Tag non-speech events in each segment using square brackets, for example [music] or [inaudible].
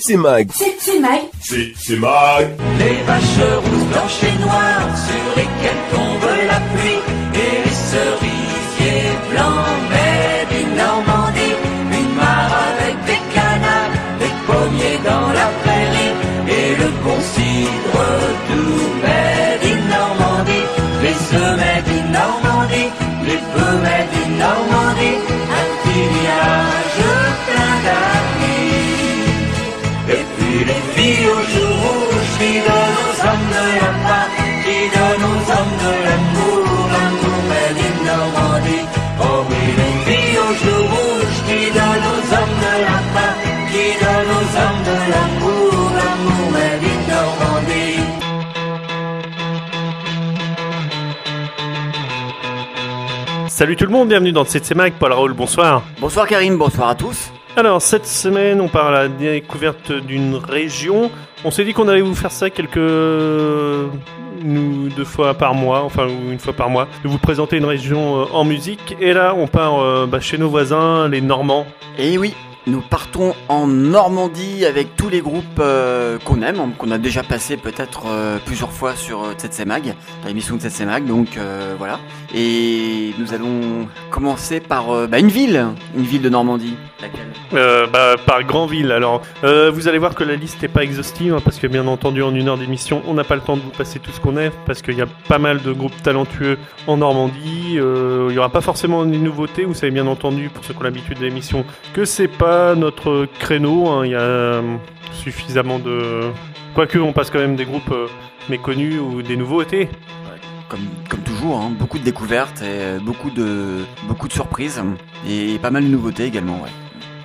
C'est Mag. C'est Mag. C'est Mag. Les vaches rousses, blanches et noires sur Salut tout le monde, bienvenue dans CC Mag, Paul Raoul, bonsoir. Bonsoir Karim, bonsoir à tous. Alors, cette semaine, on parle à la découverte d'une région. On s'est dit qu'on allait vous faire ça quelques. nous, deux fois par mois, enfin, ou une fois par mois, de vous présenter une région euh, en musique. Et là, on part euh, bah, chez nos voisins, les Normands. Et oui, nous partons en Normandie avec tous les groupes euh, qu'on aime, hein, qu'on a déjà passé peut-être euh, plusieurs fois sur euh, Tsetse Mag, dans l'émission de Tsetse Mag, donc euh, voilà. Et nous allons commencer par bah, une ville, une ville de Normandie. Laquelle? Bah, par Grandville. Alors, vous allez voir que la liste n'est pas exhaustive, hein, parce que bien entendu, en une heure d'émission, on n'a pas le temps de vous passer tout ce qu'on est, parce qu'il y a pas mal de groupes talentueux en Normandie. Il n'y aura pas forcément des nouveautés. Vous savez bien entendu, pour ceux qui ont l'habitude de l'émission, que c'est pas notre créneau. hein. Il y a euh, suffisamment de. Quoique, on passe quand même des groupes euh, méconnus ou des nouveautés. comme, comme toujours, hein, beaucoup de découvertes et beaucoup de, beaucoup de surprises et pas mal de nouveautés également. Ouais.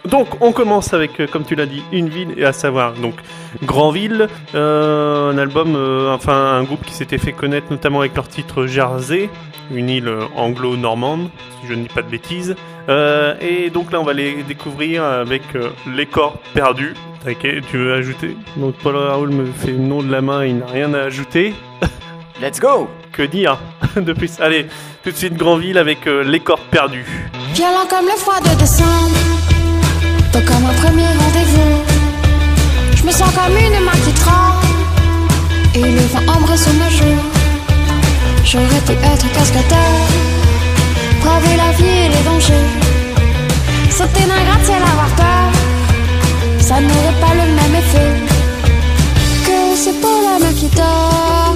Donc, on commence avec, euh, comme tu l'as dit, une ville, et à savoir donc Grandville, euh, un album, euh, enfin un groupe qui s'était fait connaître notamment avec leur titre Jersey, une île anglo-normande, si je ne dis pas de bêtises. Euh, et donc là, on va les découvrir avec euh, Les Corps Perdus. Ok, tu veux ajouter? Donc Paul Raoul me fait le nom de la main, il n'a rien à ajouter. [laughs] Let's go Que dire [laughs] de plus? Allez, tout de suite Grandville avec euh, Les Corps Perdus. Violent comme le froid de décembre. Pas comme un premier rendez-vous. Je me sens comme une main qui tremble. Et le vent embrasse mes joues. J'aurais pu être cascadeur. Braver la vie et les dangers. Sauter d'un gratte-ciel, avoir peur. Ça n'aurait pas le même effet. Que c'est pour la main qui dort.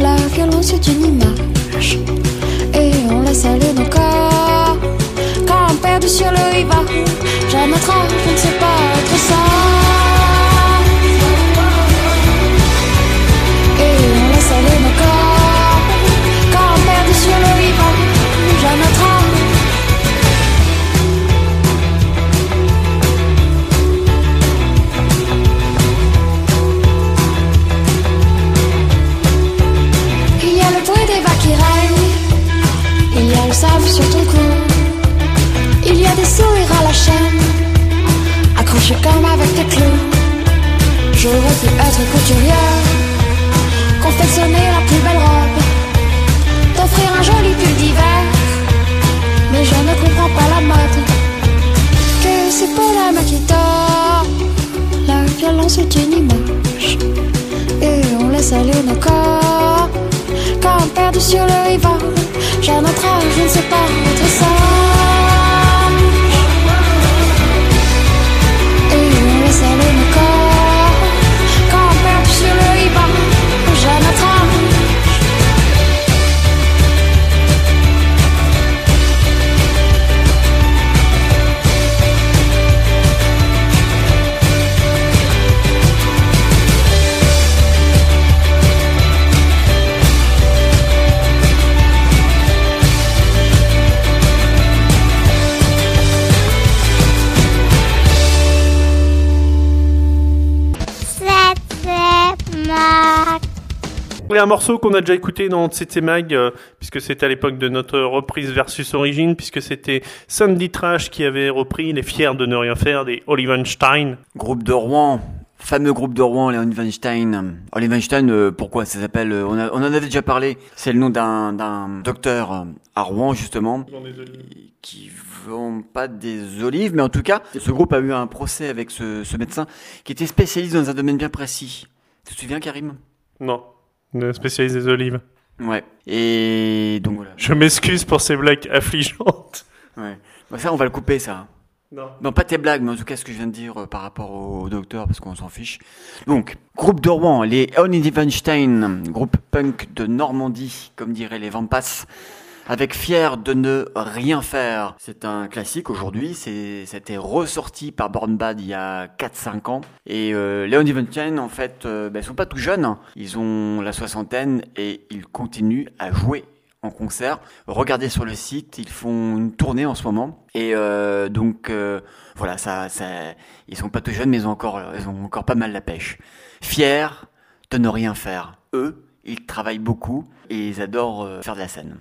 La violence est une image. Et on laisse aller nos corps. Quand on perdu sur le riva, j'ai notre âge, je ne sais pas Accrochés comme avec des clous. J'aurais pu être couturière. Confectionner la plus belle robe. T'offrir un joli pull d'hiver. Mais je ne comprends pas la mode. Que c'est pour la main qui dort. La violence est une image. Et on laisse aller nos corps. Quand perdu sur le rivage, j'ai notre âge, je ne sais pas être sage. On laisse aller Un morceau qu'on a déjà écouté dans CT Mag, euh, puisque c'était à l'époque de notre reprise versus origine, puisque c'était Sandy Trash qui avait repris Les Fiers de ne rien faire des Olivenstein. Groupe de Rouen, fameux groupe de Rouen, les Weinstein. Les Weinstein, euh, pourquoi ça s'appelle euh, on, en avait déjà parlé. C'est le nom d'un d'un docteur euh, à Rouen justement qui vend pas des olives, mais en tout cas, ce groupe a eu un procès avec ce, ce médecin qui était spécialiste dans un domaine bien précis. Tu te souviens, Karim? Non, le spécialiste des olives. Ouais. Et donc voilà. Je m'excuse pour ces blagues affligeantes. Ouais. Bah, ça, on va le couper, ça. Non. Non, pas tes blagues, mais en tout cas ce que je viens de dire euh, par rapport au, au docteur, parce qu'on s'en fiche. Donc, groupe de Rouen, les Only Weinstein, groupe punk de Normandie, comme diraient les Vampas, avec Fier de ne rien faire. C'est un classique aujourd'hui, c'était ressorti par Born Bad il y a 4-5 ans. Et euh, Weinstein, en fait, euh, ben, sont pas tout jeunes, hein. ils ont la soixantaine et ils continuent à jouer en concert. Regardez sur le site, ils font une tournée en ce moment. Et euh, donc euh, voilà, ça, ça, ils sont pas tout jeunes, mais ils ont encore, ils ont encore pas mal la pêche. Fiers de ne rien faire. Eux, ils travaillent beaucoup et ils adorent euh, faire de la scène.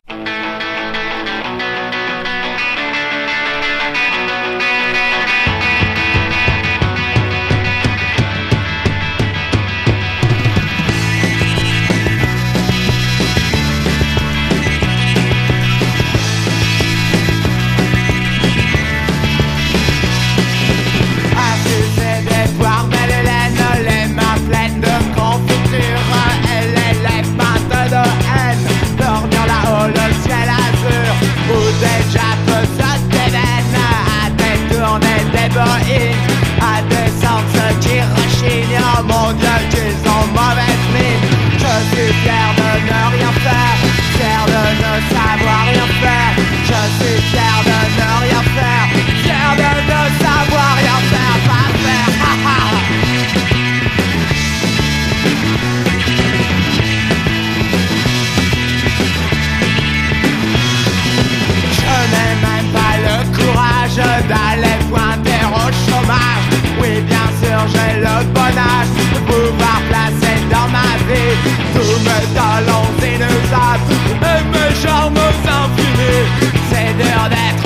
Tous mes talents inouïables et mes charmes infinis. C'est dur d'être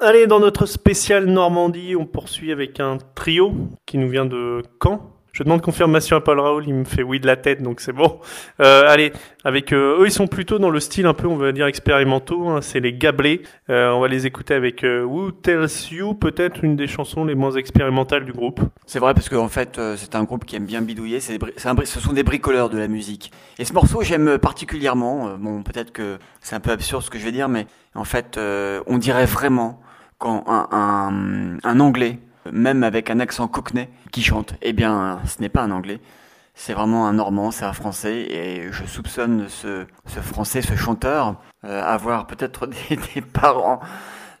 Allez, dans notre spécial Normandie, on poursuit avec un trio qui nous vient de Caen. Je demande confirmation à Paul Raoul, il me fait oui de la tête, donc c'est bon. Euh, allez, avec euh, eux, ils sont plutôt dans le style un peu, on va dire, expérimentaux. hein, c'est les Gablés. Euh, on va les écouter avec euh, Who Tells You, peut-être une des chansons les moins expérimentales du groupe. C'est vrai parce qu'en fait, euh, c'est un groupe qui aime bien bidouiller. C'est ce sont des bricoleurs de la musique. Et ce morceau, j'aime particulièrement. bon, peut-être que c'est un peu absurde ce que je vais dire, mais en fait, on dirait vraiment quand un, un, un Anglais, même avec un accent cockney, qui chante. Eh bien, ce n'est pas un Anglais. C'est vraiment un Normand, c'est un Français, et je soupçonne ce, ce Français, ce chanteur, euh, avoir peut-être [laughs] des, parents,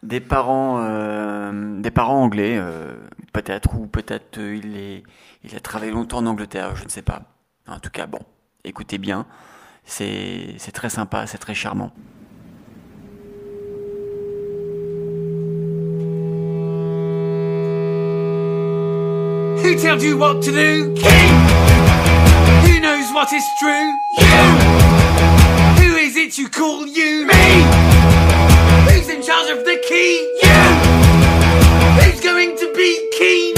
des parents, euh, des parents anglais, euh, peut-être, ou peut-être il est, il a travaillé longtemps en Angleterre, je ne sais pas. En tout cas, bon, écoutez bien, c'est très sympa, c'est très charmant. Who tells you what to do? King! Who knows what is true? You! Who is it you call you? Me! Who's in charge of the key? You! Who's going to be keen?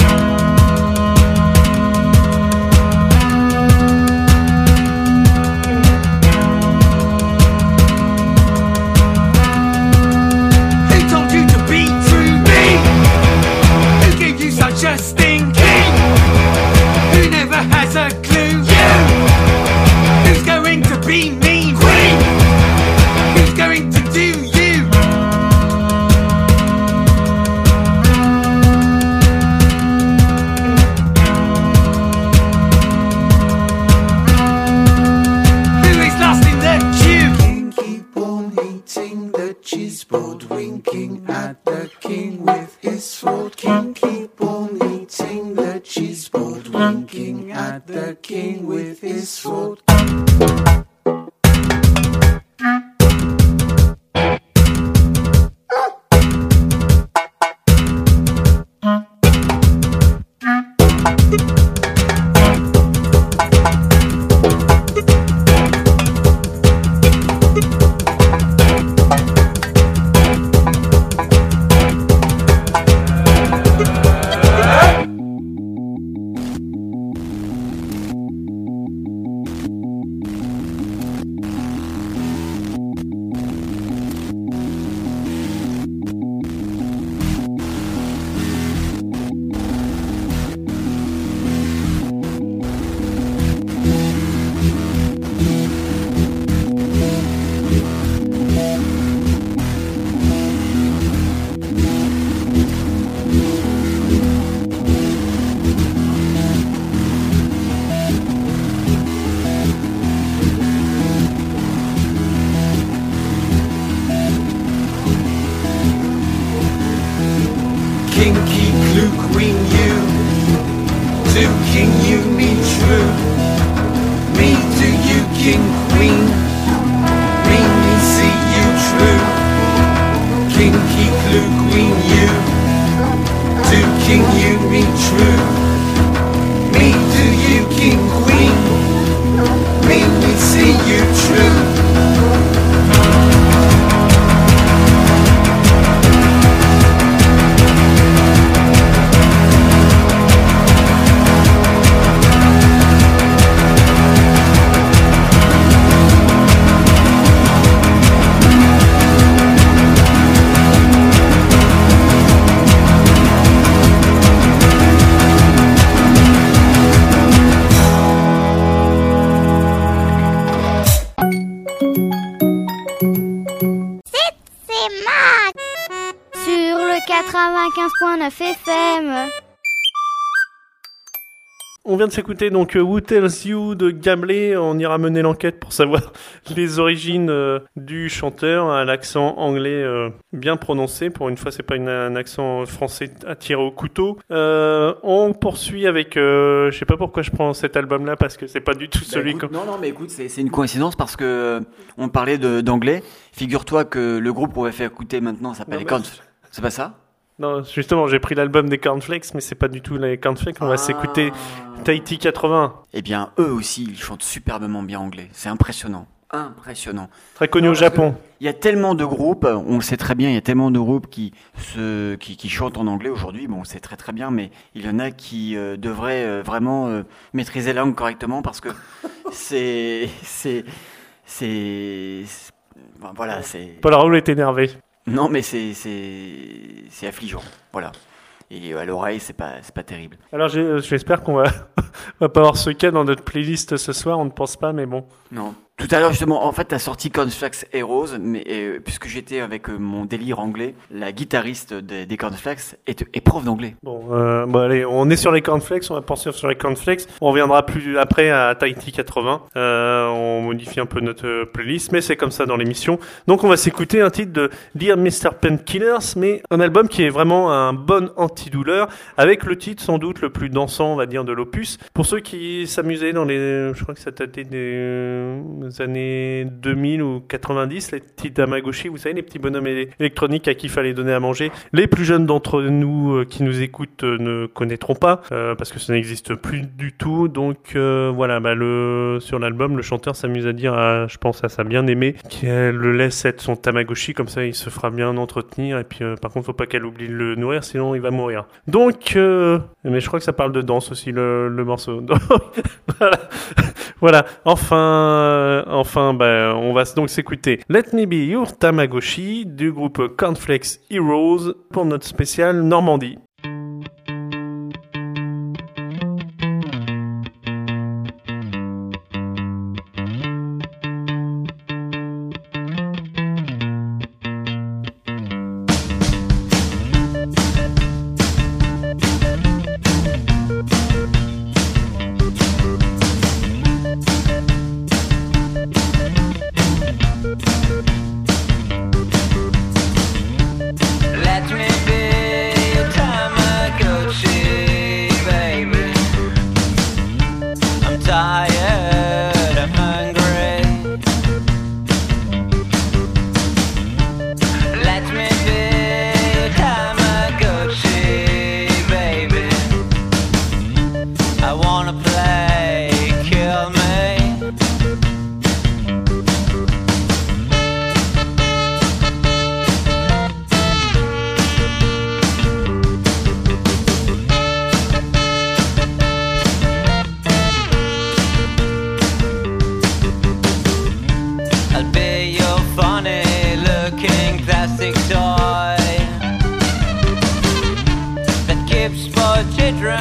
be mean queen. Who's going to do you? Who is last in the queue? King keep on eating the cheese board, winking at the king with his sword. King, king. On vient de s'écouter donc euh, Who Tells You de Gamelet. On ira mener l'enquête pour savoir [laughs] les origines euh, du chanteur à l'accent anglais euh, bien prononcé. Pour une fois, c'est pas un accent français attiré au couteau. On poursuit avec. je sais pas pourquoi je prends cet album-là parce que c'est pas du tout bah, celui. Écoute, non, non, mais écoute, c'est une coïncidence parce que on parlait d'anglais. Figure-toi que le groupe qu'on va faire écouter maintenant s'appelle Corn. C'est pas ça? Non, justement, j'ai pris l'album des Cornflakes, mais c'est pas du tout les Cornflakes. On va Ah. s'écouter Tahiti 80, Eh bien, eux aussi, ils chantent superbement bien anglais. C'est impressionnant. Impressionnant. très connu au Japon. Il y a tellement de groupes, on le sait très bien, il y a tellement de groupes qui, se, qui, qui chantent en anglais aujourd'hui. Bon, on le sait très très bien, mais il y en a qui euh, devraient euh, vraiment euh, maîtriser la langue correctement parce que [laughs] c'est. C'est. C'est. c'est- Voilà, c'est. Paul Raoul est énervé. Non, mais c'est. C'est affligeant. Voilà. Et à l'oreille, c'est pas, c'est pas terrible. Alors euh, j'espère qu'on va, [laughs] va pas avoir ce cas dans notre playlist ce soir, on ne pense pas, mais bon. Non. Tout à l'heure, justement, en fait, t'as sorti Cornflakes Heroes, mais euh, puisque j'étais avec euh, mon délire anglais, la guitariste des, des Cornflakes est, est prof d'anglais. Bon, euh, bon, allez, on est sur les cornflakes, on va penser sur les cornflakes. On reviendra plus après à Tahiti 80. Euh, on modifie un peu notre playlist, mais c'est comme ça dans l'émission. Donc on va s'écouter un titre de Dear Mr. Painkillers, mais un album qui est vraiment un bon antidouleur, avec le titre sans doute le plus dansant, on va dire, de l'opus. Pour ceux qui s'amusaient dans les, je crois que ça datait des euh, années 2000 ou 90, les petits Tamagotchi, vous savez, les petits bonhommes électroniques à qui il fallait donner à manger. Les plus jeunes d'entre nous euh, qui nous écoutent euh, ne connaîtront pas, parce que ça n'existe plus du tout. Donc voilà, bah, sur l'album, le chanteur s'amuse à dire, à, je pense à sa bien-aimée, qu'elle le laisse être son Tamagotchi, comme ça il se fera bien entretenir. Et puis par contre, faut pas qu'elle oublie de le nourrir, sinon il va mourir. Donc, mais je crois que ça parle de danse aussi, le, morceau. [laughs] Voilà, enfin, euh, enfin, ben, on va donc s'écouter Let Me Be Your Tamagotchi du groupe Cornflakes Heroes pour notre spécial Normandie. toy that keeps for children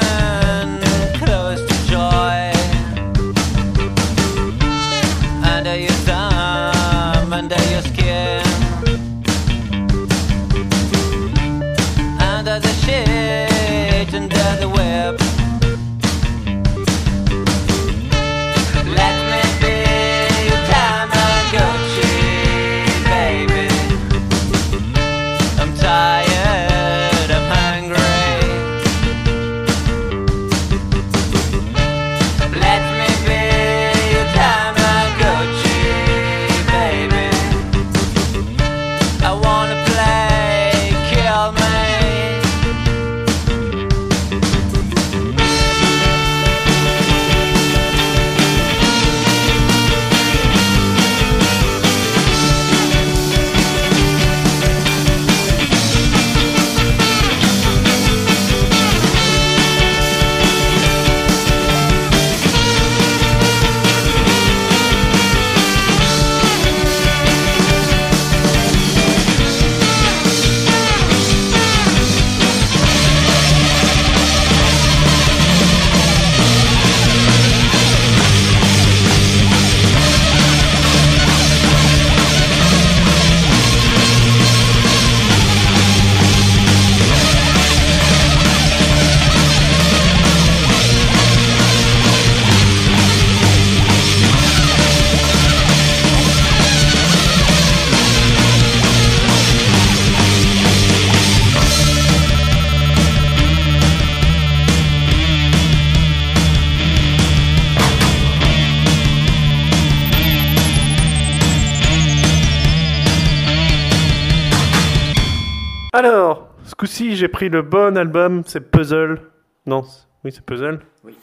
Alors, ce coup-ci, j'ai pris le bon album, c'est Puzzle. Non, oui, c'est Puzzle. Oui.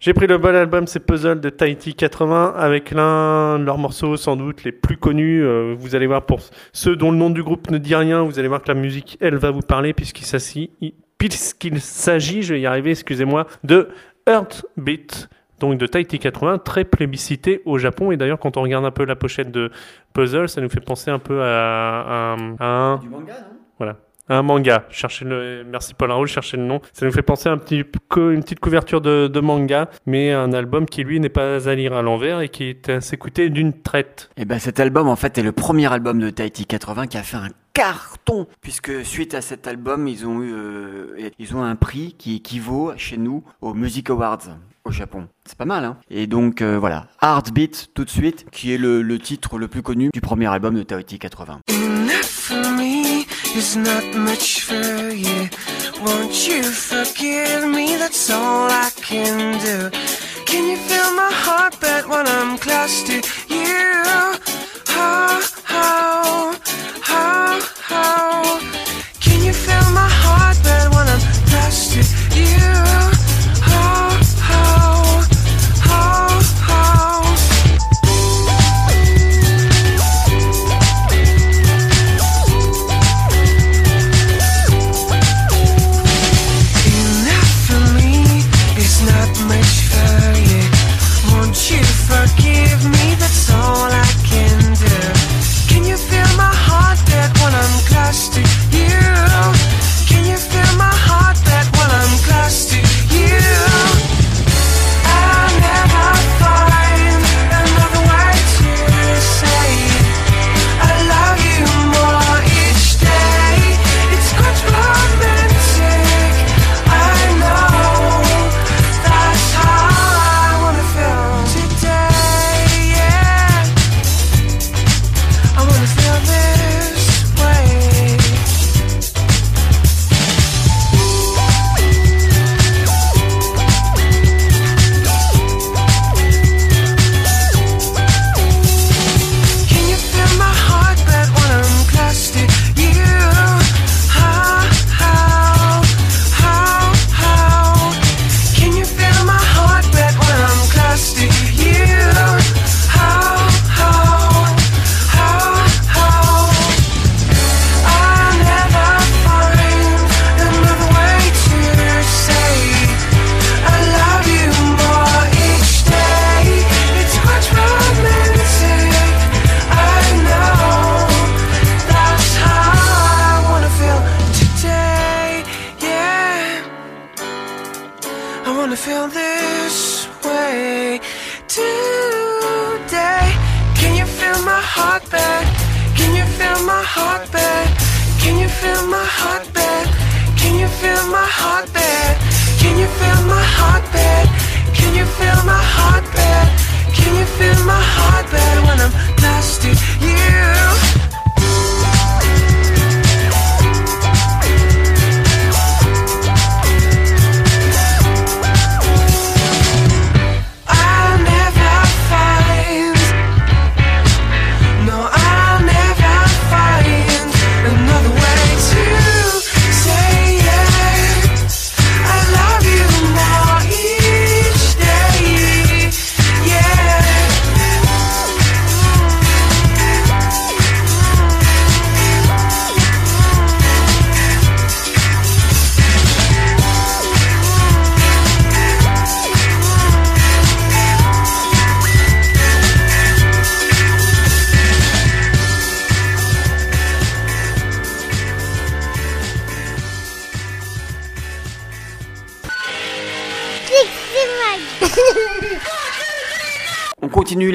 J'ai pris le bon album, c'est Puzzle de Tahiti 80, avec l'un de leurs morceaux sans doute les plus connus. Euh, vous allez voir, pour ceux dont le nom du groupe ne dit rien, vous allez voir que la musique, elle, va vous parler, puisqu'il s'agit, puisqu'il s'agit, je vais y arriver, excusez-moi, de Heartbeat. Donc de Tahiti 80, très plébiscité au Japon. Et d'ailleurs, quand on regarde un peu la pochette de Puzzle, ça nous fait penser un peu à, à- à un, Du manga, non? Un manga. Cherchez le, merci Paul Raoul, cherchez le nom. Ça nous fait penser à un petit, une petite couverture de, manga, mais un album qui lui n'est pas à lire à l'envers et qui est à s'écouter d'une traite. Et ben cet album en fait est le premier album de Tahiti 80 qui a fait un carton puisque suite à cet album ils ont eu euh, ils ont un prix qui équivaut chez nous aux Music Awards au Japon. C'est pas mal hein. Et donc euh, voilà, Heartbeat tout de suite qui est le, le titre le plus connu du premier album de Tahiti 80. Is not much for you. Won't you forgive me? That's all I can do. Can you feel my heartbeat when I'm close to you? How, how, how, how? Can you feel my heartbeat when I'm close to you?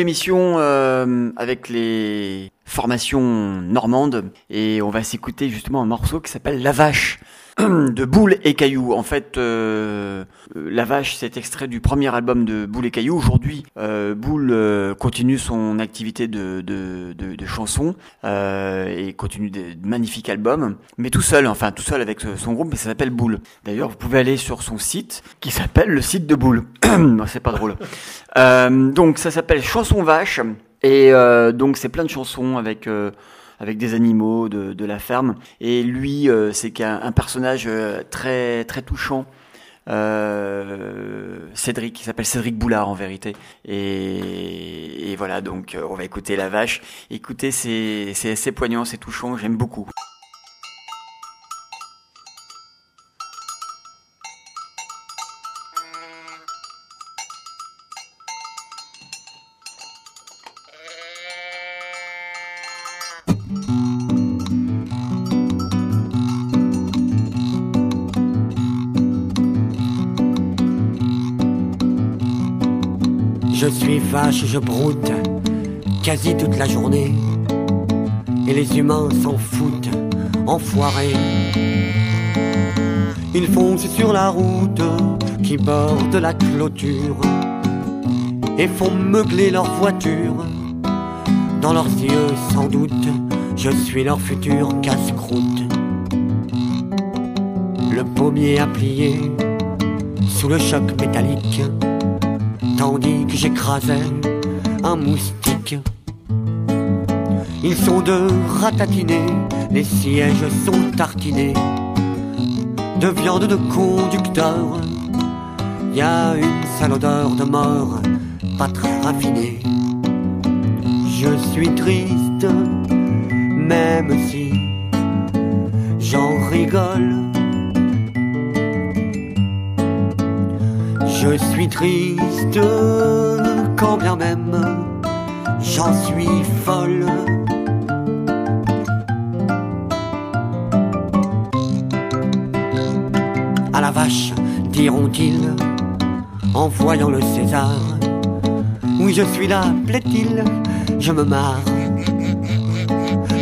L'émission euh, avec les formations normandes. Et on va s'écouter justement un morceau qui s'appelle La Vache [clears throat] de Boule et Caillou. En fait, euh, euh, La Vache, c'est extrait du premier album de Boule et Caillou. Aujourd'hui, euh, Boule euh, continue son activité de, de, de, de chansons euh, et continue des magnifiques albums, mais tout seul, enfin tout seul avec son groupe, mais ça s'appelle Boule. D'ailleurs, vous pouvez aller sur son site qui s'appelle le site de Boule. [clears throat] C'est pas drôle. Donc ça s'appelle Chanson Vache et donc c'est plein de chansons avec avec des animaux de, la ferme et lui euh, c'est un personnage euh, très très touchant. Euh, Cédric, il s'appelle Cédric Boulard en vérité. Et, et voilà, donc on va écouter La Vache. Écoutez, c'est assez poignant, c'est touchant, j'aime beaucoup. Je broute quasi toute la journée. Et les humains s'en foutent, enfoirés. Ils foncent sur la route qui borde la clôture et font meugler leur voiture. Dans leurs yeux, sans doute, je suis leur futur casse-croûte. Le pommier à plier sous le choc métallique tandis que j'écrasais un moustique. Ils sont de ratatiner, les sièges sont tartinés de viande de conducteur. Y a une sale odeur de mort, pas très raffinée. Je suis triste, même si j'en rigole. Je suis triste quand bien même j'en suis folle. À la vache, diront-ils, en voyant le César. Oui, je suis là, plaît-il, je me marre.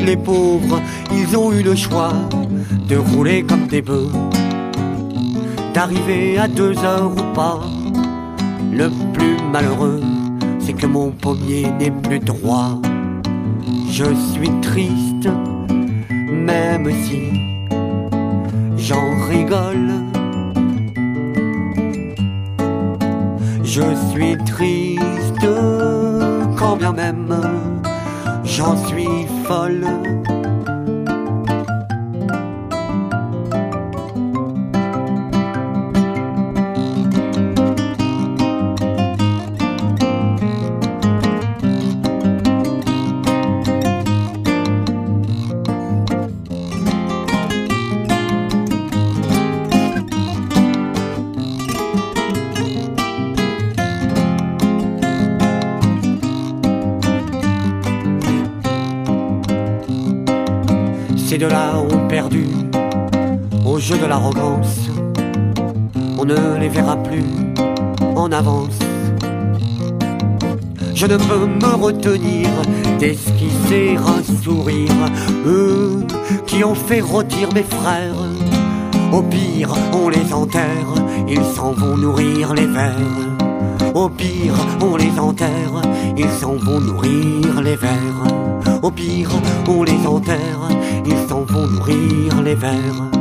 Les pauvres, ils ont eu le choix de rouler comme des bœufs d'arriver à deux heures ou pas. Le plus malheureux, c'est que mon pommier n'est plus droit. Je suis triste, même si j'en rigole. Je suis triste, quand bien même j'en suis folle. Ces deux-là ont perdu au jeu de l'arrogance. on ne les verra plus en avance. Je ne peux me retenir d'esquisser un sourire, eux qui ont fait rôtir mes frères. Au pire, on les enterre, ils s'en vont nourrir les vers. Au pire, on les enterre, ils s'en vont nourrir les vers. Au pire, on les enterre, ils s'en vont nourrir les vers.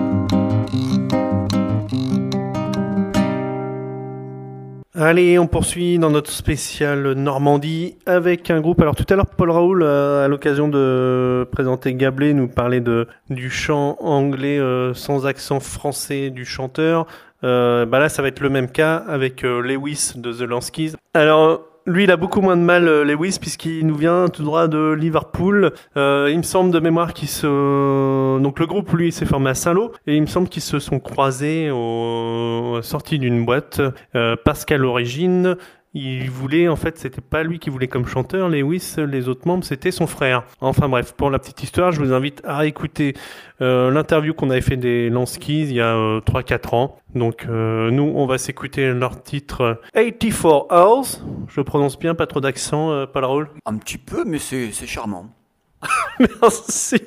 Allez, on poursuit dans notre spécial Normandie avec un groupe. Alors tout à l'heure, Paul Raoul, euh, à l'occasion de présenter Gablé, nous parlait de du chant anglais euh, sans accent français du chanteur. Euh, bah là, ça va être le même cas avec Lewis de The Lanskis. Alors lui, il a beaucoup moins de mal, euh, Lewis, puisqu'il nous vient tout droit de Liverpool. Euh, il me semble de mémoire qu'il se... Donc le groupe, lui, s'est formé à Saint-Lô, et il me semble qu'ils se sont croisés au... sortis d'une boîte, euh, parce qu'à l'origine, il voulait, en fait, c'était pas lui qui voulait comme chanteur, Lewis, les autres membres, c'était son frère. Enfin bref, pour la petite histoire, je vous invite à écouter euh, l'interview qu'on avait fait des Lanskis il y a euh, 3-4 ans. Donc euh, nous, on va s'écouter leur titre euh, 84 Hours. Je prononce bien, pas trop d'accent, euh, Paul Raoul. Un petit peu, mais c'est charmant. [laughs] Merci.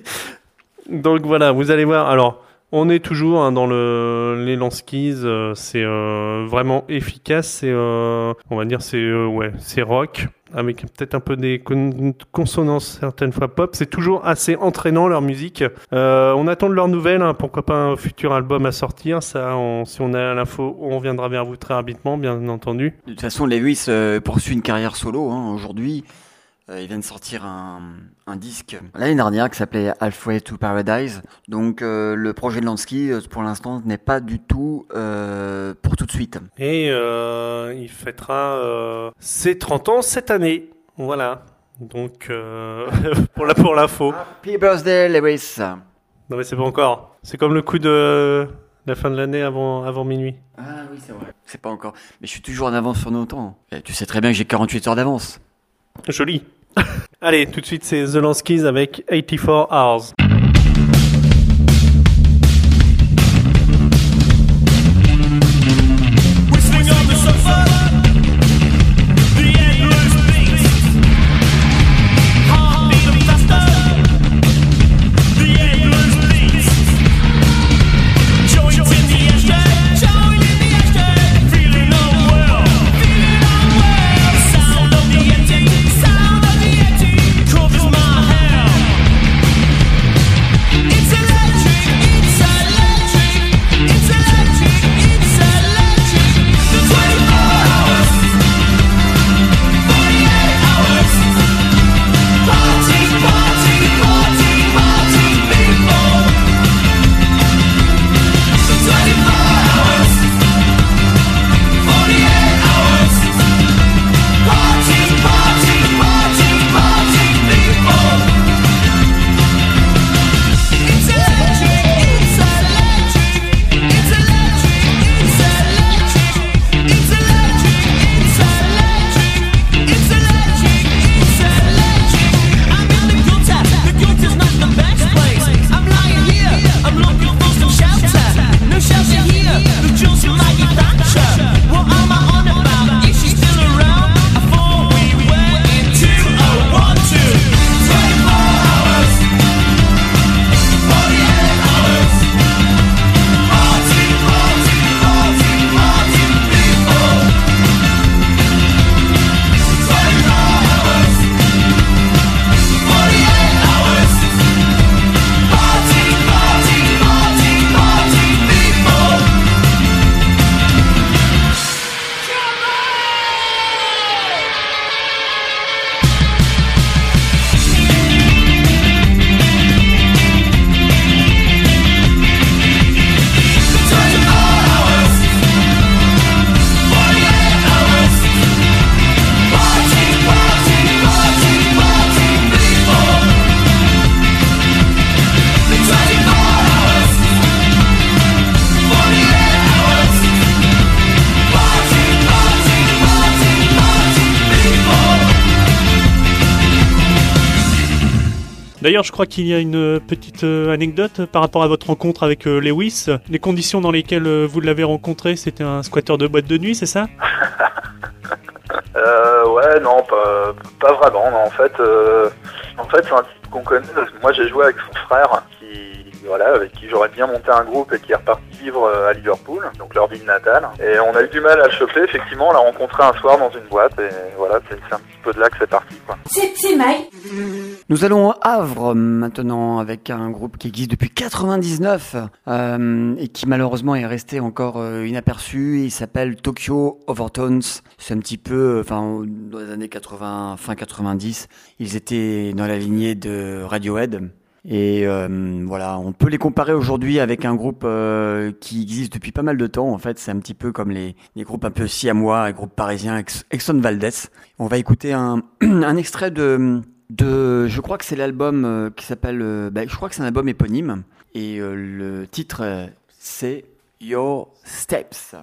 Donc voilà, vous allez voir. Alors, on est toujours hein, dans le les Lanskis. euh, c'est euh, vraiment efficace. C'est, euh, on va dire, c'est rock avec peut-être un peu des con- consonances certaines fois pop. C'est toujours assez entraînant leur musique. On attend de leurs nouvelles. hein, pourquoi pas un futur album à sortir. Si on a l'info, on reviendra vers vous très rapidement, bien entendu. De toute façon, Lewis poursuit une carrière solo hein, aujourd'hui. Euh, il vient de sortir un, un disque l'année dernière qui s'appelait Halfway to Paradise. Donc euh, le projet de Lansky, euh, pour l'instant, n'est pas du tout euh, pour tout de suite. Et euh, il fêtera ses 30 ans cette année. Voilà. Donc, [laughs] pour la pour l'info. Happy birthday, Lewis Non, mais c'est pas encore. C'est comme le coup de la fin de l'année avant, avant minuit. Ah oui, c'est vrai. C'est pas encore. Mais je suis toujours en avance sur nos temps. Et tu sais très bien que j'ai 48 heures d'avance. Joli. Allez, tout de suite, c'est The Lanskis avec 84 Hours. Je crois qu'il y a une euh, petite euh, anecdote par rapport à votre rencontre avec euh, Lewis. Les conditions dans lesquelles vous l'avez rencontré, c'était un squatteur de boîte de nuit, c'est ça? [laughs] Ouais, non, pas, vraiment. En fait, en fait, c'est un type qu'on connaît. Moi, j'ai joué avec son frère, qui, voilà, avec qui j'aurais bien monté un groupe et qui est reparti vivre euh, à Liverpool, donc leur ville natale. Et on a eu du mal à le choper. Effectivement, on l'a rencontré un soir dans une boîte, et voilà, c'est un petit peu de là que c'est parti, quoi. C'est Mike. Nous allons à Havre maintenant avec un groupe qui existe depuis 99 euh, et qui malheureusement est resté encore euh, inaperçu. Il s'appelle Tokyo Overtones. C'est un petit peu, enfin, dans les années 80, fin 90, ils étaient dans la lignée de Radiohead. Et euh, voilà, on peut les comparer aujourd'hui avec un groupe euh, qui existe depuis pas mal de temps. En fait, c'est un petit peu comme les, groupes un peu siamois, les groupes parisiens, Ex- Exxon Valdez. On va écouter un, [clears throat] extrait de, je crois que c'est l'album euh, qui s'appelle, bah, je crois que c'est un album éponyme. Et le titre, c'est Your Steps.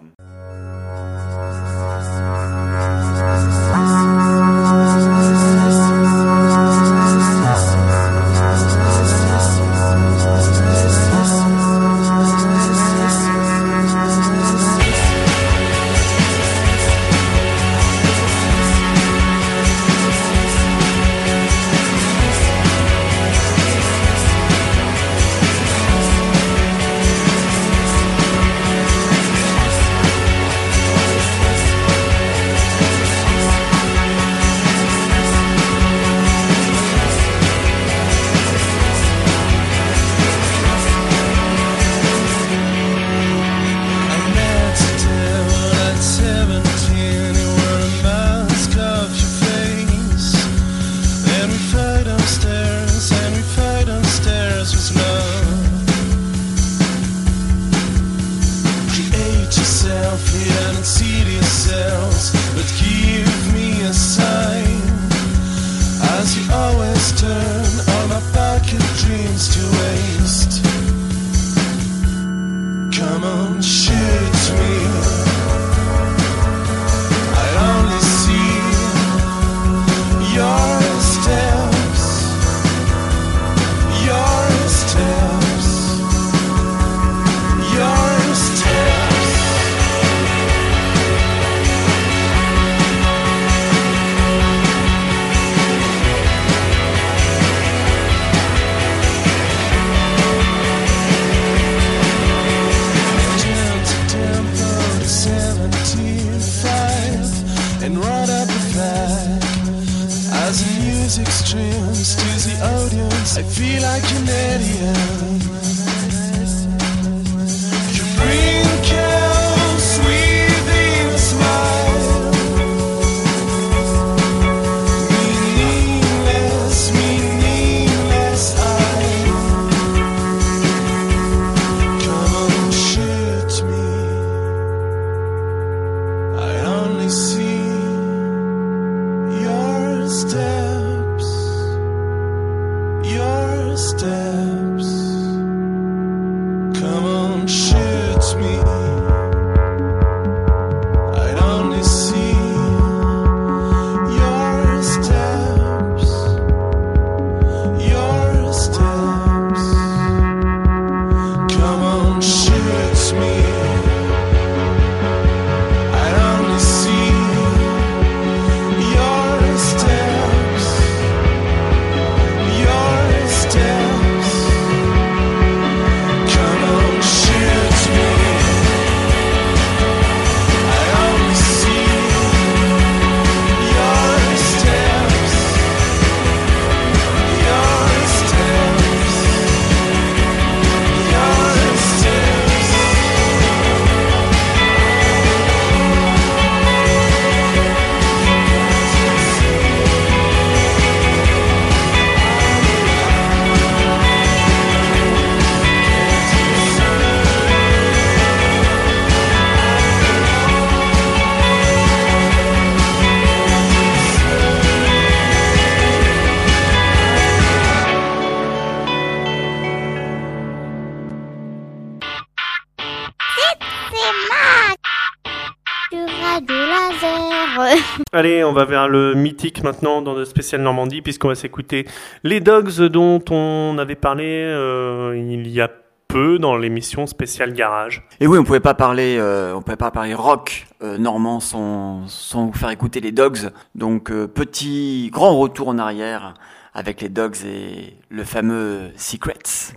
Allez, on va vers le mythique maintenant dans le spécial Normandie, puisqu'on va s'écouter les Dogs dont on avait parlé euh, il y a peu dans l'émission spéciale Garage. Et oui, on pouvait pas parler, euh, on pouvait pas parler rock euh, normand sans, sans vous faire écouter les Dogs. Donc petit grand retour en arrière avec les Dogs et le fameux Secrets.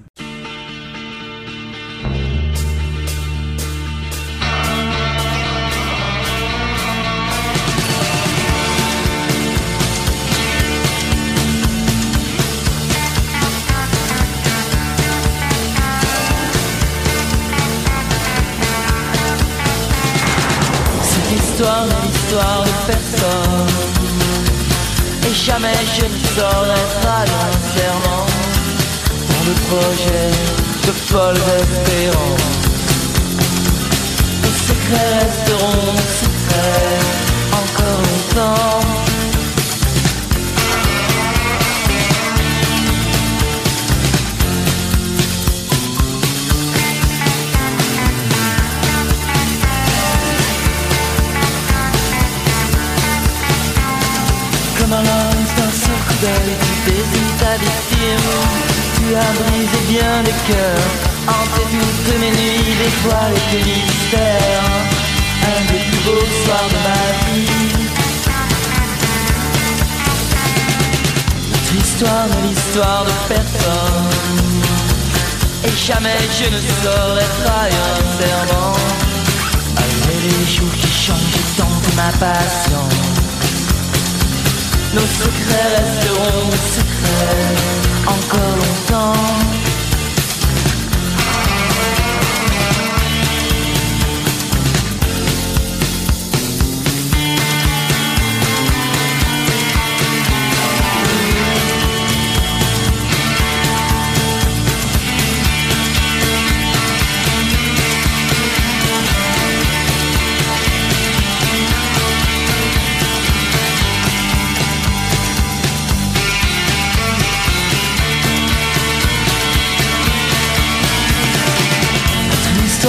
Histoire n'est l'histoire de personne Et jamais je ne saurais trahir un serment Dans le projet de folles espérances Les secrets resteront secrets encore longtemps Tu as brisé bien des cœurs, hanté toutes mes nuits, d'étoiles et de mystères. Un des plus beaux soirs de ma vie. Notre histoire n'est l'histoire de personne. Et jamais je ne saurais trahir un serment. Malgré les jours qui changent tant que ma passion. Nos secrets resteront secrets encore longtemps.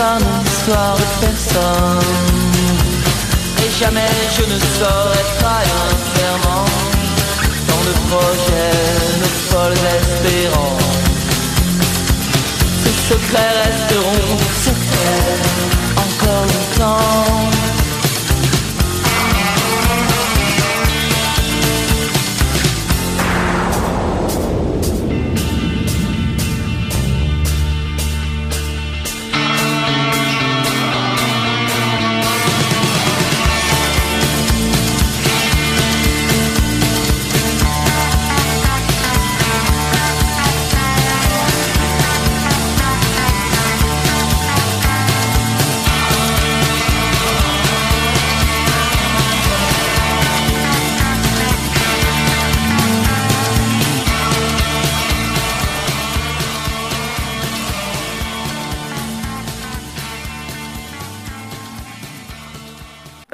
L'histoire de personne. Et jamais je ne saurais trahir un serment. Dans le projet, nos folles espérances. Ces secrets resteront secrets encore longtemps.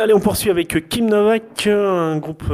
Allez, on poursuit avec Kim Novak, un groupe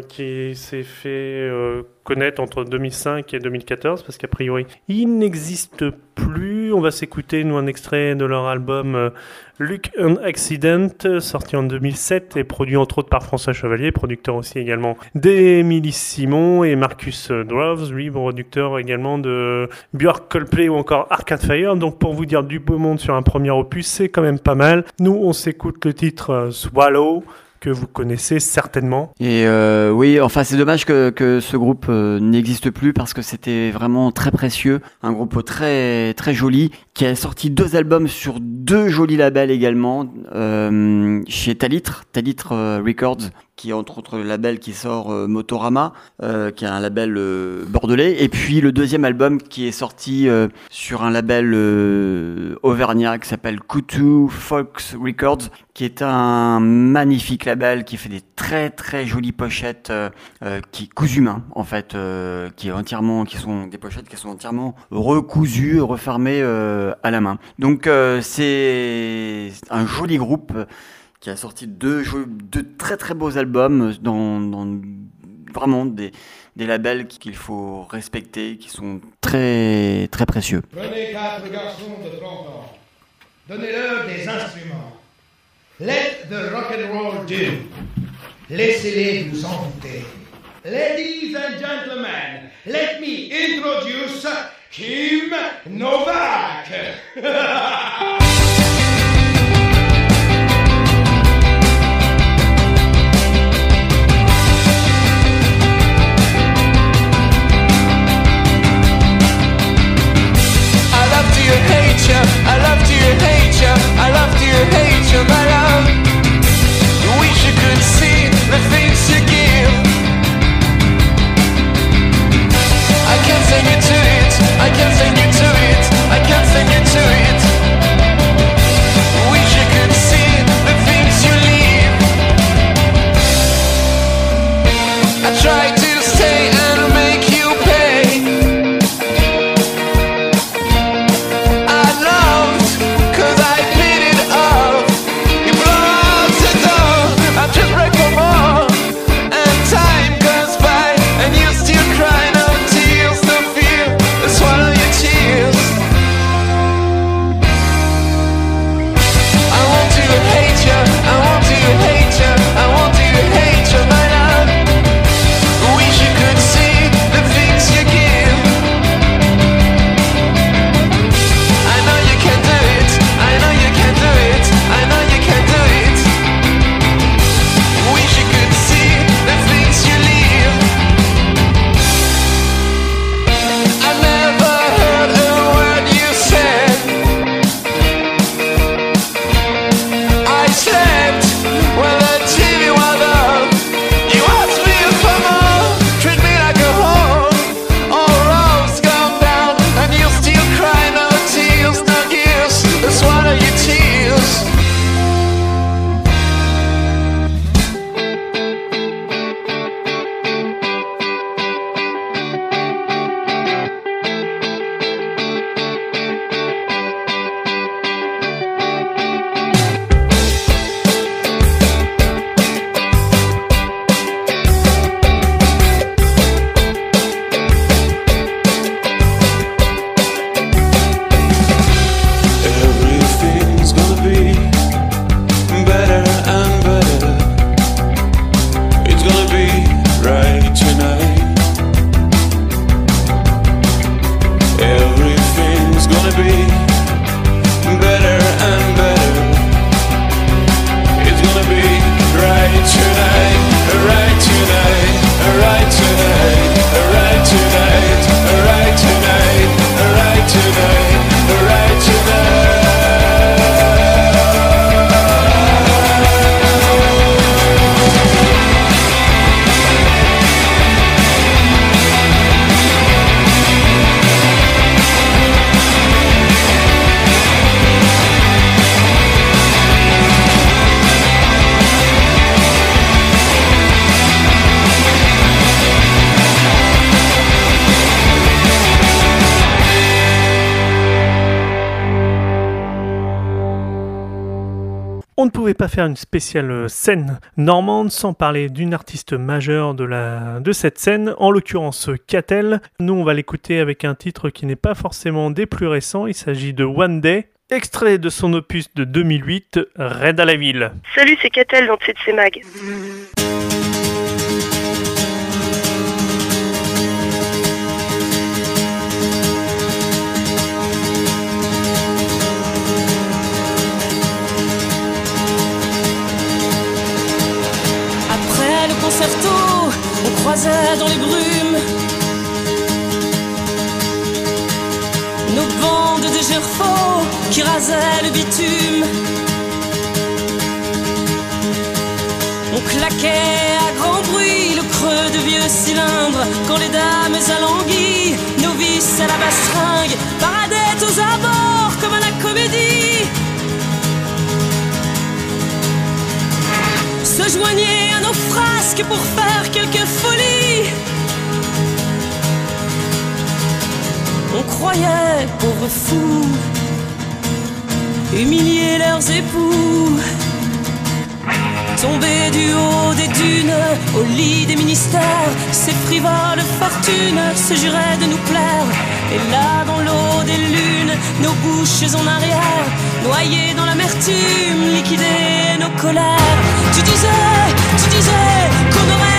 qui s'est fait euh, connaître entre 2005 et 2014, parce qu'a priori, il n'existe plus. On va s'écouter, nous, un extrait de leur album euh, Luke and Accident, sorti en 2007 et produit entre autres par François Chevalier, producteur aussi également d'Emily Simon et Marcus Droves, lui, producteur également de Björk, Coldplay ou encore Arcade Fire. Donc, pour vous dire du beau monde sur un premier opus, c'est quand même pas mal. Nous, on s'écoute le titre euh, Swallow, que vous connaissez certainement. Et euh, oui, enfin c'est dommage que, que ce groupe euh, n'existe plus parce que c'était vraiment très précieux, un groupe très très joli qui a sorti deux albums sur deux jolis labels également euh, chez Talitre, Talitre euh, Records, qui est entre autres le label qui sort euh, Motorama, euh, qui est un label euh, bordelais, et puis le deuxième album qui est sorti sur un label auvergnat qui s'appelle Kutu Folks Records, qui est un magnifique label qui fait des très très jolies pochettes qui cousues main en fait, qui entièrement, qui sont des pochettes qui sont entièrement recousues, refermées à la main. Donc c'est un joli groupe qui a sorti deux, jo- deux très très beaux albums dans, dans vraiment des, des labels qu'il faut respecter, qui sont très très précieux. Prenez quatre garçons de 30 ans. Donnez-leur des instruments. Let the rock and roll do. Laissez-les vous envoûter. Ladies and gentlemen, let me introduce Kim Novak. [laughs] I love hate you, my love. Wish you could see the things you give. I can't you to it, I can't sing une spéciale euh, scène normande sans parler d'une artiste majeure de, la, de cette scène, en l'occurrence Catel. Nous, on va l'écouter avec un titre qui n'est pas forcément des plus récents. Il s'agit de One Day, extrait de son opus de 2008, Raid à la ville. Salut, c'est Catel dans CC Mag. Croisait dans les brumes nos bandes de gerfaux qui rasaient le bitume. On claquait à grand bruit le creux de vieux cylindres quand les dames alanguies, novices à la bastringue, paradaient aux abords comme à la comédie. Se joignaient frasques pour faire quelques folies. On croyait, pauvres fous, humilier leurs époux. Tomber du haut des dunes, au lit des ministères, ces frivoles fortunes se juraient de nous plaire. Et là, dans l'eau des lunes, nos bouches en arrière, noyées dans l'amertume, liquider nos colères. Tu disais, tu disais qu'on aurait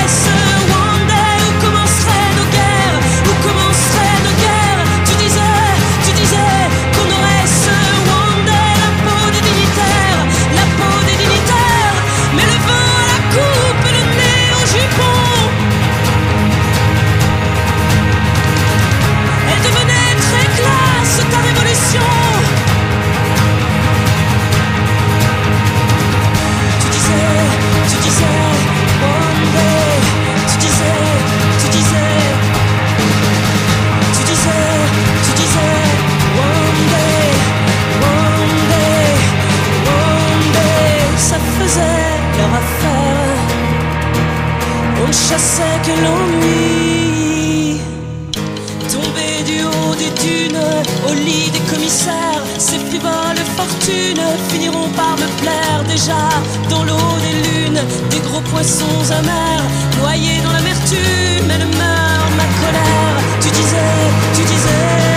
c'est que l'ennui Tomber du haut des dunes, au lit des commissaires, ces frivoles fortunes finiront par me plaire déjà. Dans l'eau des lunes, des gros poissons amers, noyés dans l'amertume, elle meurt ma colère. Tu disais, tu disais.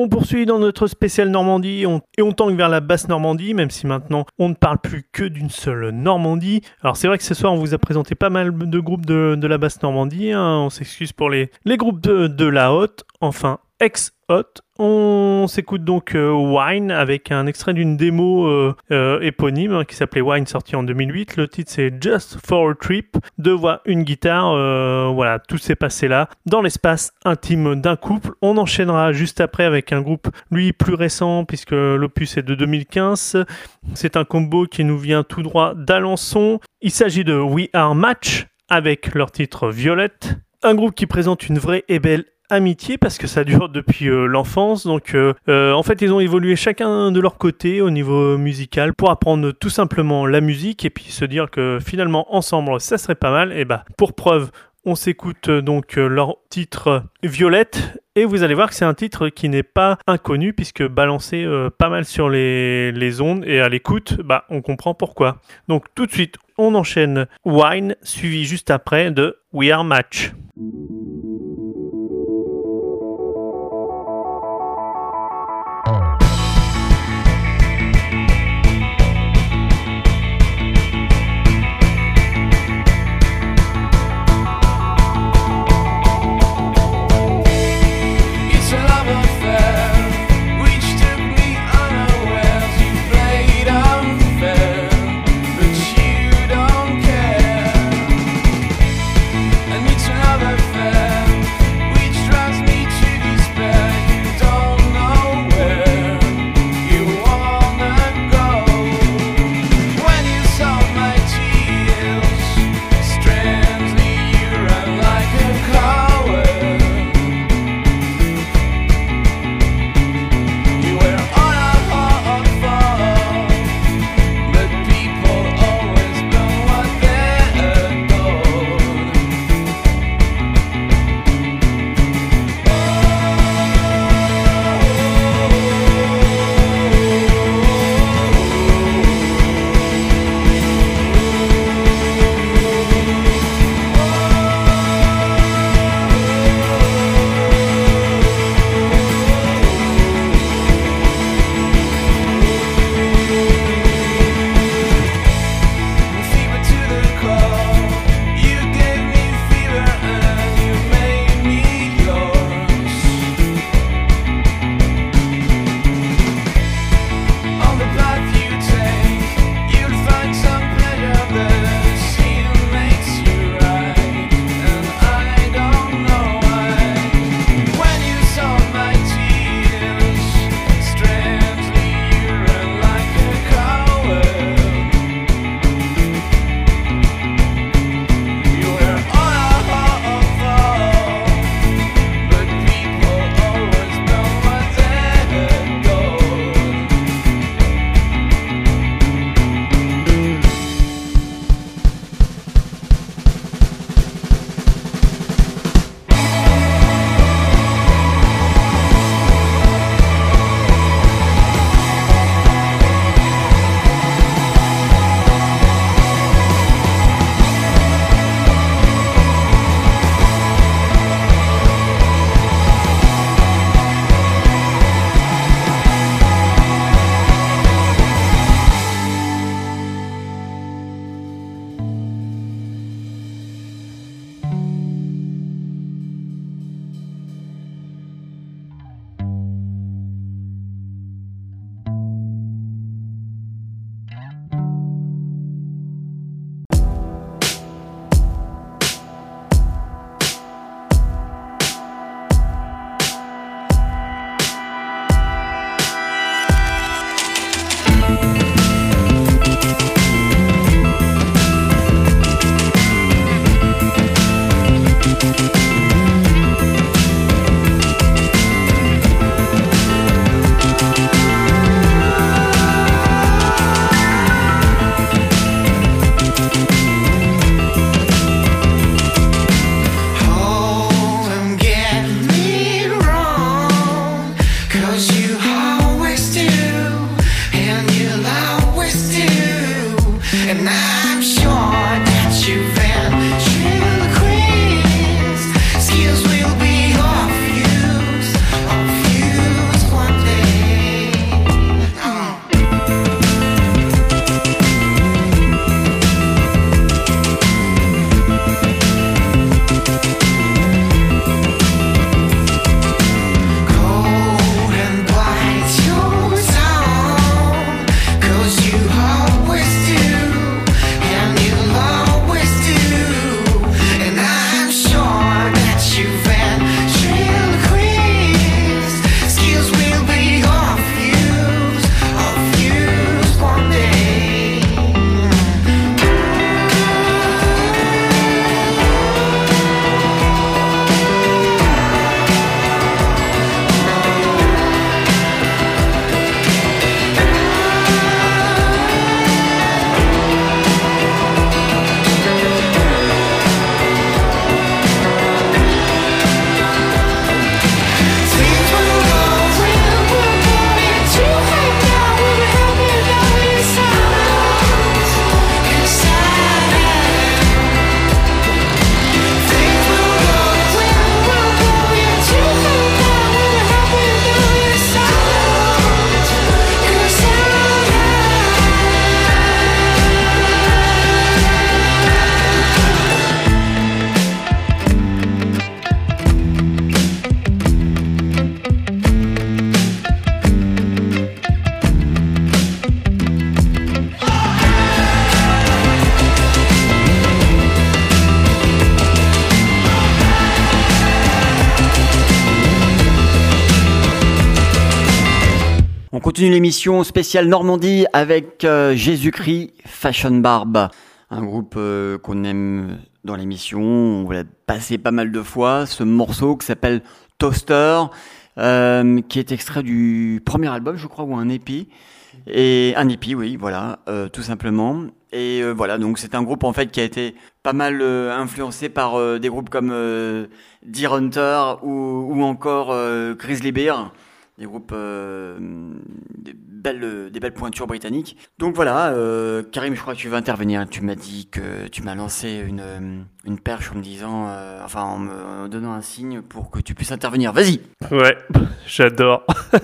On poursuit dans notre spécial Normandie et on tangue vers la basse Normandie, même si maintenant on ne parle plus que d'une seule Normandie. Alors c'est vrai que ce soir on vous a présenté pas mal de groupes de, de la basse Normandie, hein. on s'excuse pour les, les groupes de, de la haute, enfin ex-haute. On s'écoute donc euh, Wine avec un extrait d'une démo euh, euh, éponyme hein, qui s'appelait Wine sorti en 2008. Le titre c'est Just for a Trip. Deux voix, une guitare. voilà, tout s'est passé là dans l'espace intime d'un couple. On enchaînera juste après avec un groupe lui plus récent puisque l'opus est de 2015. C'est un combo qui nous vient tout droit d'Alençon. Il s'agit de We Are Match avec leur titre Violette. Un groupe qui présente une vraie et belle amitié parce que ça dure depuis euh, l'enfance. Donc, euh, euh, en fait, ils ont évolué chacun de leur côté au niveau musical pour apprendre tout simplement la musique et puis se dire que finalement, ensemble, ça serait pas mal. Et bah, pour preuve, on s'écoute donc leur titre Violette et vous allez voir que c'est un titre qui n'est pas inconnu puisque balancé pas mal sur les, les ondes et à l'écoute, bah, on comprend pourquoi. Donc tout de suite, on enchaîne Wine suivi juste après de We Are Match. Continue l'émission spéciale Normandie avec euh, Jésus-Christ Fashion Barb, un groupe euh, qu'on aime dans l'émission. On l'a passé pas mal de fois. Ce morceau qui s'appelle Toaster, euh, qui est extrait du premier album, je crois, ou un épi. Et un hippie, oui, voilà, tout simplement. Et voilà, donc c'est un groupe en fait qui a été pas mal influencé par des groupes comme Deer Hunter ou, ou encore Grizzly Bear, des groupes euh, des belles des belles pointures britanniques. Donc voilà, euh, Karim, je crois que tu veux intervenir. Tu m'as dit que tu m'as lancé une euh, une perche en me disant, euh, enfin en me donnant un signe pour que tu puisses intervenir. Vas-y. Ouais, [laughs] j'adore. [laughs]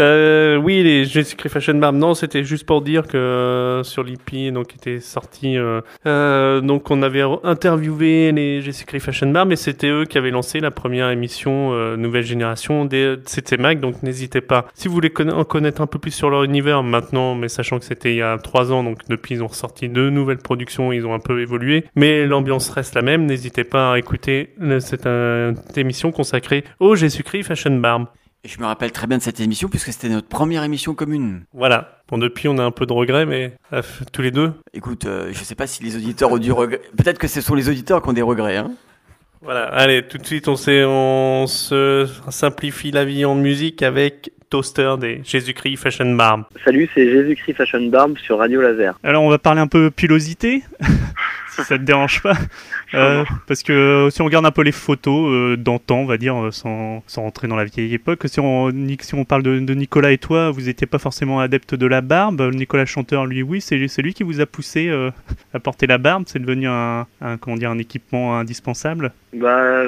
Euh, oui, les Jésus-Christ Fashion Barb, non, c'était juste pour dire que euh, sur l'IP, donc était sorti, donc on avait interviewé les Jésus-Christ Fashion Barb, mais c'était eux qui avaient lancé la première émission Nouvelle Génération des CT Mag, donc n'hésitez pas. Si vous voulez en connaître un peu plus sur leur univers maintenant, mais sachant que c'était il y a trois ans, donc depuis ils ont ressorti deux nouvelles productions, ils ont un peu évolué, mais l'ambiance reste la même, n'hésitez pas à écouter le- cette, euh, émission consacrée au Jésus-Christ Fashion Barb. Et je me rappelle très bien de cette émission puisque c'était notre première émission commune. Voilà. Bon, depuis, on a un peu de regrets, mais euh, tous les deux. Écoute, euh, je sais pas si les auditeurs ont du regret. Peut-être que ce sont les auditeurs qui ont des regrets. Hein. Voilà. Allez, tout de suite, on, on se simplifie la vie en musique avec Toaster des Jésus-Christ Fashion Barb. Salut, c'est Jésus-Christ Fashion Barb sur Radio Laser. Alors on va parler un peu pilosité, [laughs] si ça te dérange pas. Euh, parce que euh, si on regarde un peu les photos euh, d'antan, on va dire, sans, sans rentrer dans la vieille époque, si on, ni- si on parle de, de Nicolas et toi, vous n'étiez pas forcément adepte de la barbe. Nicolas chanteur, lui, oui, c'est lui qui vous a poussé euh, [laughs] à porter la barbe. C'est devenu un, un, comment dire, un équipement indispensable. Bah,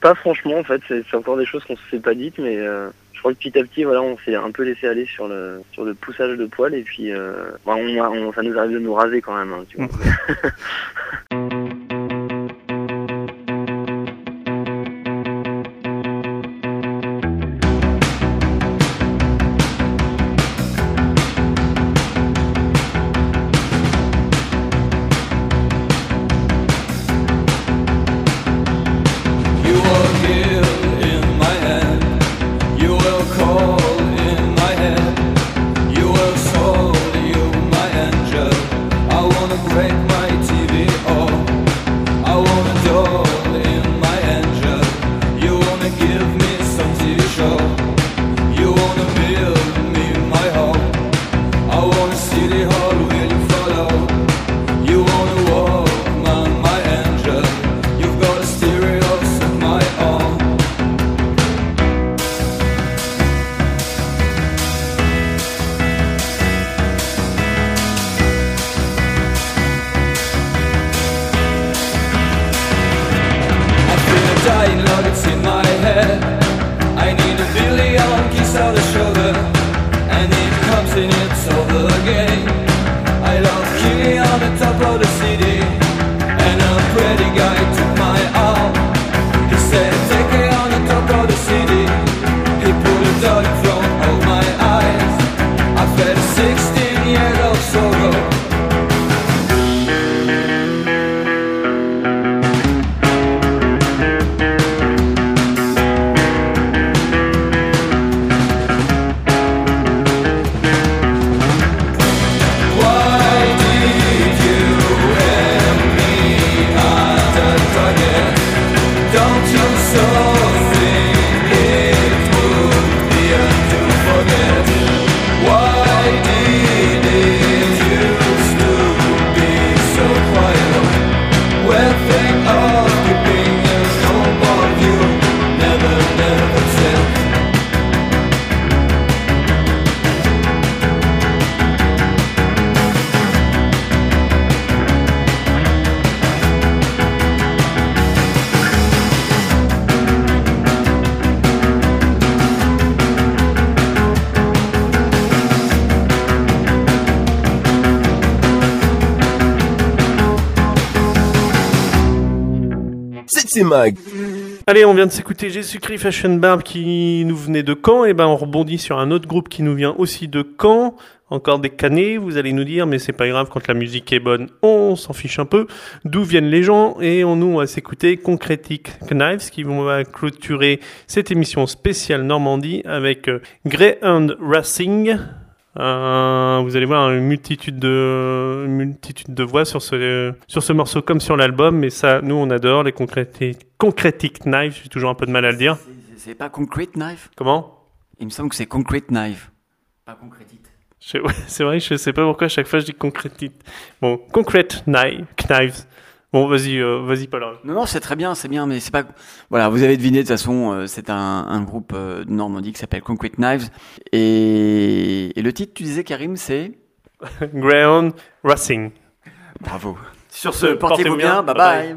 pas franchement, en fait, c'est encore des choses qu'on se s'est pas dites, mais euh, je crois que petit à petit, voilà, on s'est un peu laissé aller sur le sur le poussage de poils, et puis euh, bah, on, a- on- ça nous arrive de nous raser quand même, hein, tu vois. [laughs] Allez, on vient de s'écouter Jésus-Christ Fashion Barb qui nous venait de Caen. Et ben, on rebondit sur un autre groupe qui nous vient aussi de Caen. Encore des canets, vous allez nous dire, mais c'est pas grave, quand la musique est bonne, on s'en fiche un peu. D'où viennent les gens Et on nous va s'écouter Concretic Knives qui va clôturer cette émission spéciale Normandie avec euh, Greyhound Racing. Euh, vous allez voir une multitude de une multitude de voix sur ce sur ce morceau comme sur l'album, mais ça, nous on adore les Concretic, Knife. J'ai toujours un peu de mal à le dire. C'est pas Concrete Knife? Comment? Il me semble que c'est Concrete Knife. Pas Concretite. Ouais, [laughs] C'est vrai, je sais pas pourquoi à chaque fois je dis Concretic. Bon, Concrete Knife, Knives. Bon, vas-y, euh, vas-y, Paul. Non, non, c'est très bien, c'est bien, mais c'est pas. Voilà, vous avez deviné de toute façon, euh, c'est un, un groupe euh, de Normandie qui s'appelle Concrete Knives. Et, et le titre, tu disais, Karim, c'est? [laughs] Greyhound Racing. Bravo. Sur ce, portez-vous bien, bye bye.